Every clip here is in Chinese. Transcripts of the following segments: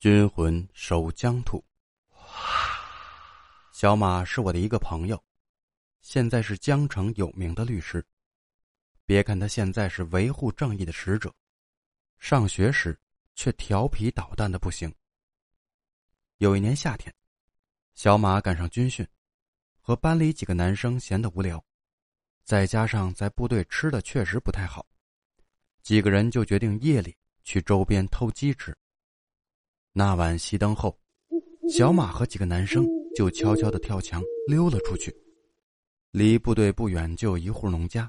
军魂守疆土。小马是我的一个朋友，现在是江城有名的律师。别看他现在是维护正义的使者，上学时却调皮捣蛋的不行。有一年夏天，小马赶上军训，和班里几个男生闲得无聊，再加上在部队吃的确实不太好，几个人就决定夜里去周边偷鸡吃。那晚熄灯后，小马和几个男生就悄悄的跳墙溜了出去。离部队不远就有一户农家，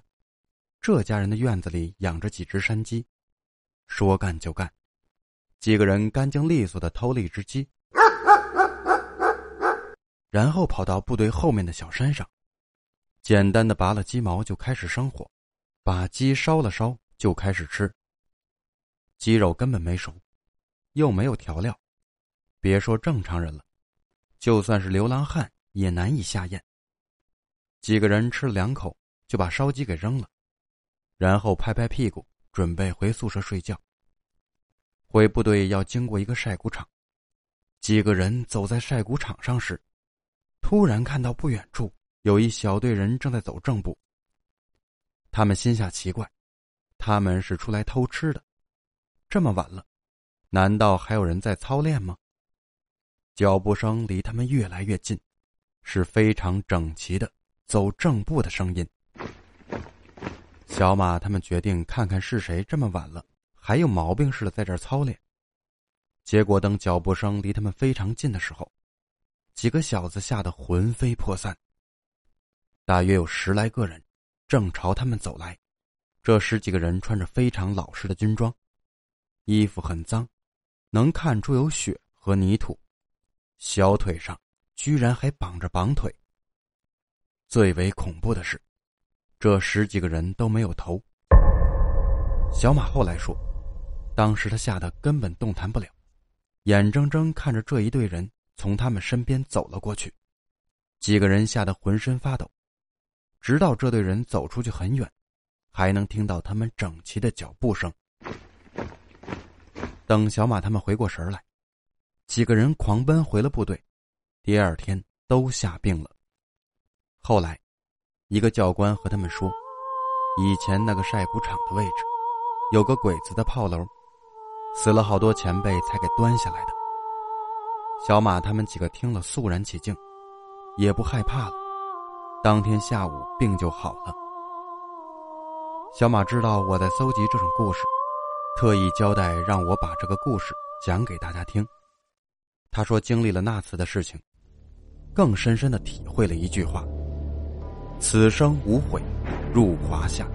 这家人的院子里养着几只山鸡。说干就干，几个人干净利索的偷了一只鸡，然后跑到部队后面的小山上，简单的拔了鸡毛就开始生火，把鸡烧了烧就开始吃。鸡肉根本没熟。又没有调料，别说正常人了，就算是流浪汉也难以下咽。几个人吃了两口，就把烧鸡给扔了，然后拍拍屁股准备回宿舍睡觉。回部队要经过一个晒谷场，几个人走在晒谷场上时，突然看到不远处有一小队人正在走正步。他们心下奇怪，他们是出来偷吃的，这么晚了。难道还有人在操练吗？脚步声离他们越来越近，是非常整齐的走正步的声音。小马他们决定看看是谁这么晚了还有毛病似的在这操练。结果等脚步声离他们非常近的时候，几个小子吓得魂飞魄散。大约有十来个人，正朝他们走来。这十几个人穿着非常老实的军装，衣服很脏。能看出有血和泥土，小腿上居然还绑着绑腿。最为恐怖的是，这十几个人都没有头。小马后来说，当时他吓得根本动弹不了，眼睁睁看着这一队人从他们身边走了过去，几个人吓得浑身发抖，直到这队人走出去很远，还能听到他们整齐的脚步声。等小马他们回过神来，几个人狂奔回了部队，第二天都吓病了。后来，一个教官和他们说，以前那个晒谷场的位置，有个鬼子的炮楼，死了好多前辈才给端下来的。小马他们几个听了肃然起敬，也不害怕了。当天下午病就好了。小马知道我在搜集这种故事。特意交代让我把这个故事讲给大家听。他说经历了那次的事情更深深的体会了一句话此生无悔入华夏。